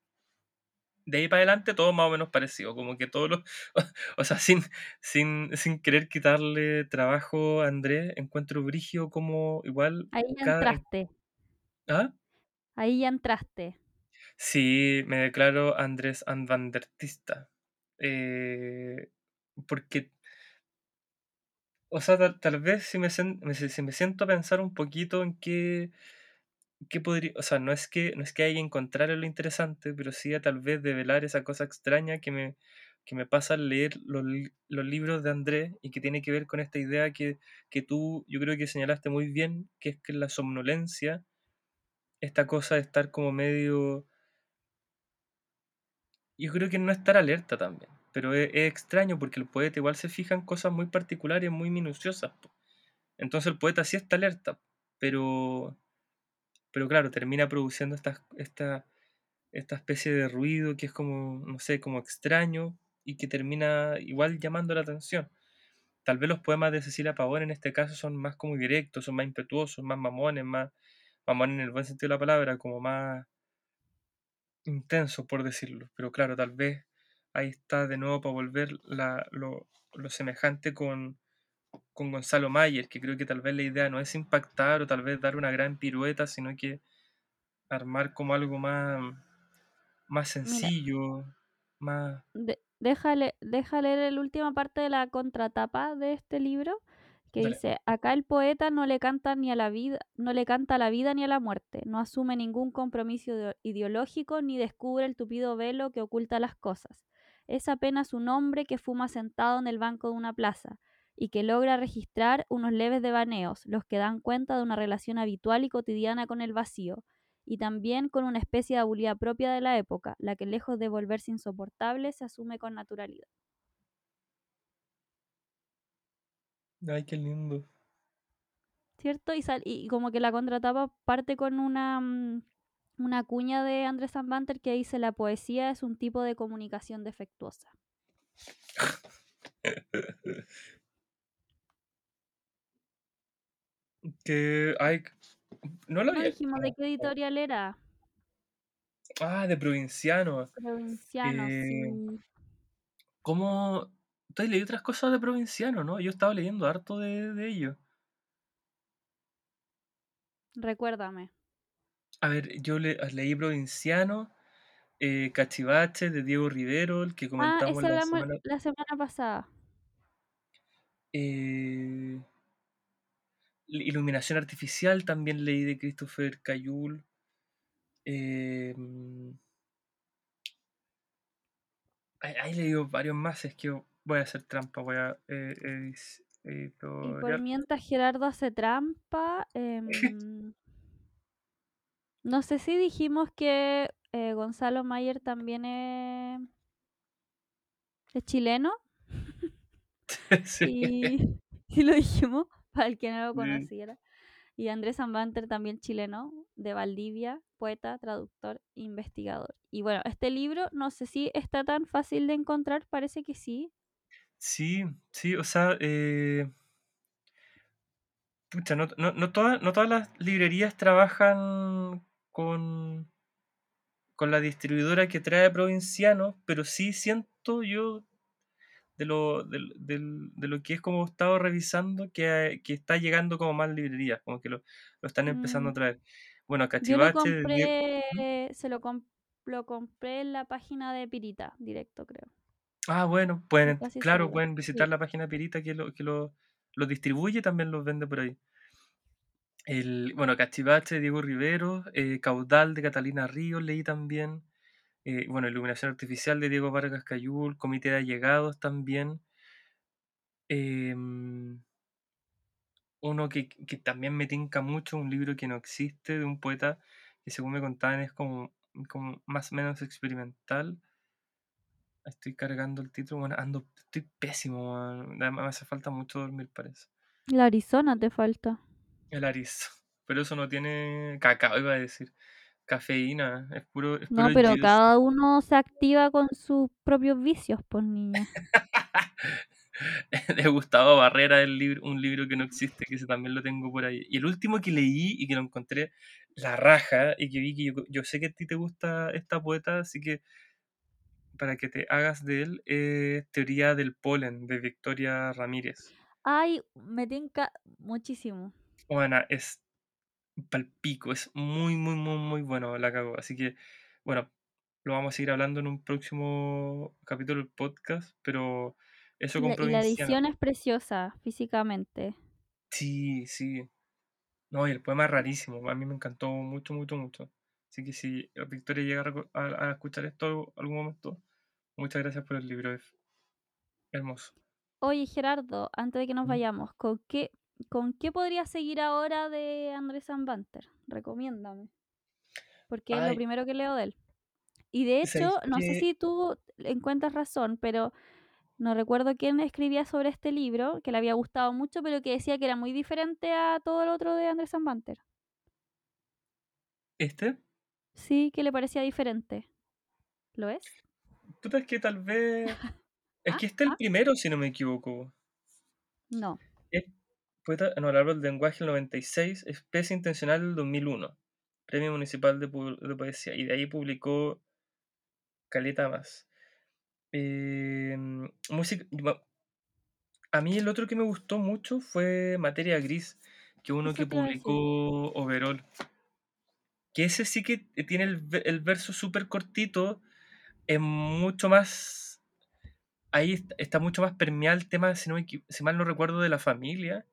de ahí para adelante todo más o menos parecido, como que todos los, [LAUGHS] o sea, sin, sin, sin querer quitarle trabajo a Andrés, encuentro brigio como igual Ahí ya cada... entraste. ¿Ah? Ahí ya entraste. Sí, me declaro Andrés Anvandertista. Eh, porque, o sea, tal, tal vez si me, sen- si me siento a pensar un poquito en qué, qué podría, o sea, no es que, no es que haya encontrado lo interesante, pero sí a tal vez develar esa cosa extraña que me, que me pasa al leer los, los libros de Andrés y que tiene que ver con esta idea que, que tú, yo creo que señalaste muy bien, que es que la somnolencia, esta cosa de estar como medio Yo creo que no estar alerta también, pero es, es extraño porque el poeta igual se fija en cosas muy particulares, muy minuciosas. Entonces el poeta sí está alerta, pero, pero claro, termina produciendo esta, esta, esta especie de ruido que es como, no sé, como extraño y que termina igual llamando la atención. Tal vez los poemas de Cecilia Pavón en este caso son más como directos, son más impetuosos, más mamones, más mamones en el buen sentido de la palabra, como más intenso, por decirlo. Pero claro, tal vez ahí está de nuevo para volver la- lo, lo semejante con, con Gonzalo Mayer, que creo que tal vez la idea no es impactar o tal vez dar una gran pirueta, sino que armar como algo más, más Mira, sencillo, más... de- déjale, deja leer la última parte de la contratapa de este libro que Dale. dice, acá el poeta no le canta ni a la vida, no le canta a la vida ni a la muerte, no asume ningún compromiso ideo- ideológico ni descubre el tupido velo que oculta las cosas. Es apenas un hombre que fuma sentado en el banco de una plaza y que logra registrar unos leves devaneos, los que dan cuenta de una relación habitual y cotidiana con el vacío, y también con una especie de abulia propia de la época, la que lejos de volverse insoportable se asume con naturalidad. Ay, qué lindo. ¿Cierto? Y, sal- y como que la contratapa parte con una, mm, una cuña de Andrés Banter que dice la poesía es un tipo de comunicación defectuosa. [LAUGHS] Que, ay, no lo No había... dijimos de qué editorial era. Ah, de Provinciano. Provinciano, Eh, sí. ¿Cómo...? Has leído otras cosas de Provinciano, ¿no? Yo estaba leyendo harto de, de ello. Recuérdame. A ver, yo le, leí Provinciano, eh, Cachivache de Diego Rivero, el que Ah, comentamos ese la semana. la semana pasada. eh, Iluminación Artificial también leí de Christopher Cayul. Eh, he leído varios más, es que voy a hacer trampa, voy a... eh, Y por mientras Gerardo hace trampa, em, [LAUGHS] no sé si dijimos que eh, Gonzalo Mayer también es, es chileno. [LAUGHS] Sí, Y, [LAUGHS] y lo dijimos, para el que no lo conociera. Y Andrés Zambanter, también chileno, de Valdivia, poeta, traductor, investigador. Y bueno, este libro no sé si está tan fácil de encontrar, parece que sí. Sí, sí, o sea, eh, pucha, no, no, no todas, no todas las librerías trabajan con, con la distribuidora que trae Provinciano, pero sí siento yo de lo, del- del- de lo que es como he estado revisando, que, que está llegando como más librerías, como que lo, lo están empezando Mm, a traer. Bueno, Yo Cachivache de compré, se lo, com- lo compré en la página de Pirita, directo, creo. Ah, bueno, pueden, casi claro, pueden visitar Sí. la página Pirita que lo, que lo, lo distribuye, también los vende por ahí. El, bueno, Cachivache de Diego Rivero, eh, Caudal de Catalina Ríos leí también. Eh, bueno, Iluminación Artificial de Diego Vargas Cayul, Comité de Allegados también. em, uno que, que también me tinca mucho, un libro que no existe, de un poeta que según me contaban es como, como más o menos experimental. Estoy cargando el título, bueno, ando, estoy pésimo, man, me hace falta mucho dormir, parece. La Arizona te falta. El arizo. [LAUGHS] Pero eso no tiene cacao, iba a decir. Cafeína, es puro, es No, pero juice. cada uno se activa con sus propios vicios, pues niña. [LAUGHS] de Gustavo Barrera, el libro, un libro que no existe, que ese también lo tengo por ahí. Y el último que leí y que lo encontré la raja y que vi que yo, yo sé que a ti te gusta esta poeta, así que para que te hagas de él, es Teoría del Polen de Victoria Ramírez. Ay, me tinca muchísimo. Bueno, es palpico, es muy, muy, muy, muy bueno, la cago. Así que, bueno, lo vamos a seguir hablando en un próximo capítulo del podcast, pero eso con la, y la Provinciano. edición es preciosa físicamente. Sí, sí. No, y el poema es rarísimo. A mí me encantó mucho, mucho, mucho. Así que si Victoria llega a, a- escuchar esto algún momento, muchas gracias por el libro. Es hermoso. Oye, Gerardo, antes de que nos vayamos, ¿con qué, ¿con qué podría seguir ahora de Andrés Banter? Recomiéndame. Porque es lo primero que leo de él. Y de ¿sabéis hecho, no sé si tú encuentras razón, pero no recuerdo quién escribía sobre este libro, que le había gustado mucho, pero que decía que era muy diferente a todo el otro de Andrés Banter. ¿Este? Sí, que le parecía diferente. ¿Lo es? Puta, es que tal vez... [LAUGHS] Es ¿Ah? que este es el ¿Ah? primero, si no me equivoco. No. Es poeta, árbol del lenguaje del 96, especie intencional del 2001, Premio Municipal de, Poesía, y de ahí publicó Caleta más. Eh, música, a mí el otro que me gustó mucho fue Materia Gris, que uno que publicó Overall. Que ese sí que tiene el, ve- el verso súper cortito, es mucho más... Ahí est- está mucho más permeado el tema, si, no si mal no recuerdo, de la familia.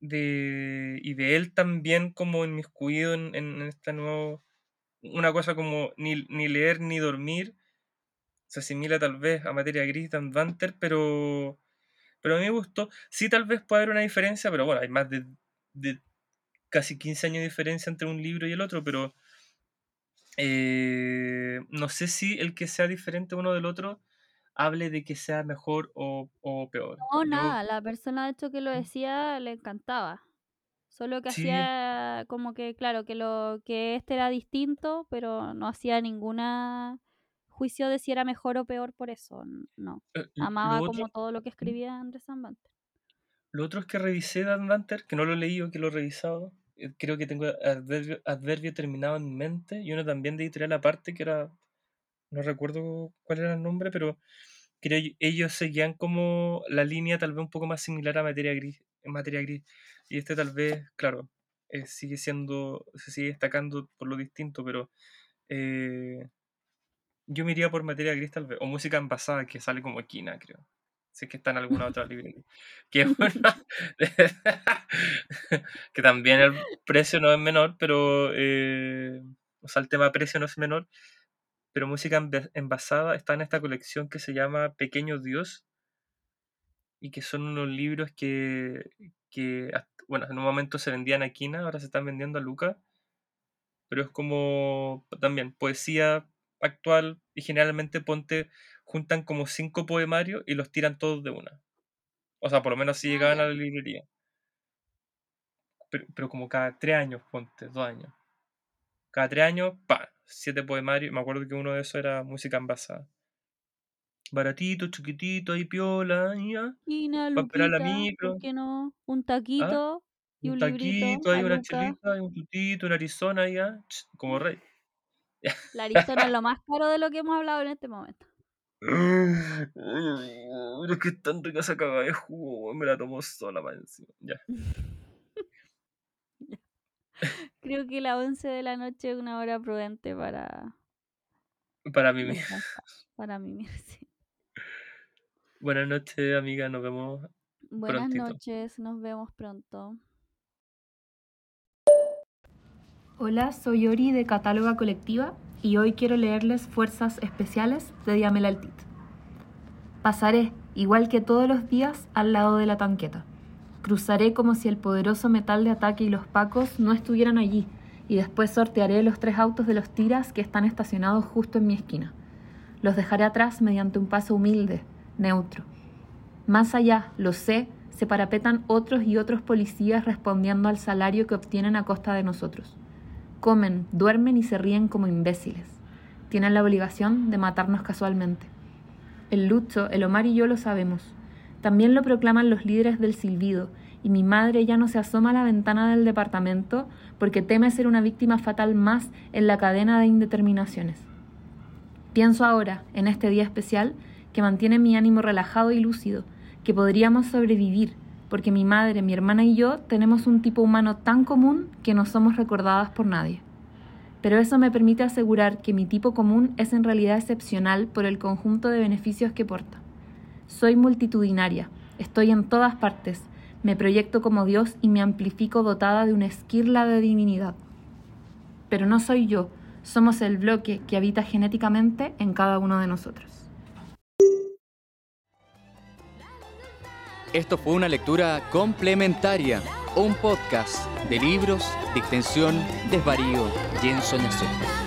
De, y de él también como inmiscuido en, en esta nuevo una cosa como ni, ni leer ni dormir se asimila tal vez a materia gris de Banter pero pero a mí me gustó. Sí tal vez puede haber una diferencia pero bueno hay más de, de casi 15 años de diferencia entre un libro y el otro pero eh, no sé si el que sea diferente uno del otro hable de que sea mejor o, o peor No, yo nada, la persona de hecho que lo decía le encantaba. Solo que sí hacía como que, claro, que lo que este era distinto, pero no hacía ninguna juicio de si era mejor o peor por eso. No. eh, Amaba otro como todo lo que escribía Andrés Zambante. Lo otro es que revisé Dan Banter, que no lo he leído, que lo he revisado. Eh, Creo que tengo adverbio, adverbio terminado en mente y uno también de editorial aparte, que era, no recuerdo cuál era el nombre, pero creo ellos seguían como la línea tal vez un poco más similar a Materia Gris. En Materia Gris. Y este tal vez, claro, eh, sigue siendo, se sigue destacando por lo distinto, pero eh, yo me iría por Materia Gris tal vez, o Música Envasada, que sale como Quina, creo. Si es que está en alguna otra [LAUGHS] librería. Que una- [LAUGHS] que también el precio no es menor, pero. eh, o sea, el tema precio no es menor. Pero música envasada está en esta colección que se llama Pequeño Dios. Y que son unos libros que. que bueno, en un momento se vendían a Quina, ahora se están vendiendo a Luca. Pero es como también poesía actual y generalmente ponte juntan como cinco poemarios y los tiran todos de una. O sea, por lo menos si Ah, llegaban a la librería. Pero, pero como cada tres años, ponte, dos años. Cada tres años, pa, siete poemarios. Me acuerdo que uno de esos era música envasada. Baratito, chiquitito, ahí piola, ya. Quina, Para esperar la micro. Un ¿ah? taquito y Un un librito taquito, a ahí una chelita, ahí un tutito, una Arizona, ya. Como rey. La Arizona es lo más caro de lo que hemos hablado en este momento. [LAUGHS] Pero es que es tan rica esa cagada de jugo, me la tomo sola para encima. Ya. [LAUGHS] Creo que la 11 de la noche es una hora prudente para Para mí. descansar, para mí, [LAUGHS] sí. Buenas noches, amiga. Nos vemos. Buenas Prontito. noches, nos vemos pronto. Hola, soy Ori de Catáloga Colectiva y hoy quiero leerles Fuerzas Especiales de Diamela Altit. Pasaré, igual que todos los días, al lado de la tanqueta. Cruzaré como si el poderoso metal de ataque y los pacos no estuvieran allí, y después sortearé los tres autos de los tiras que están estacionados justo en mi esquina. Los dejaré atrás mediante un paso humilde, neutro. Más allá, lo sé, se parapetan otros y otros policías respondiendo al salario que obtienen a costa de nosotros. Comen, duermen y se ríen como imbéciles. Tienen la obligación de matarnos casualmente. El Lucho, el Omar y yo lo sabemos. También lo proclaman los líderes del silbido, y mi madre ya no se asoma a la ventana del departamento porque teme ser una víctima fatal más en la cadena de indeterminaciones. Pienso ahora, en este día especial, que mantiene mi ánimo relajado y lúcido, que podríamos sobrevivir, porque mi madre, mi hermana y yo tenemos un tipo humano tan común que no somos recordadas por nadie. Pero eso me permite asegurar que mi tipo común es en realidad excepcional por el conjunto de beneficios que porta. Soy multitudinaria, estoy en todas partes, me proyecto como Dios y me amplifico dotada de una esquirla de divinidad. Pero no soy yo, somos el bloque que habita genéticamente en cada uno de nosotros. Esto fue una lectura complementaria, un podcast de libros, distensión, desvarío y ensoñación.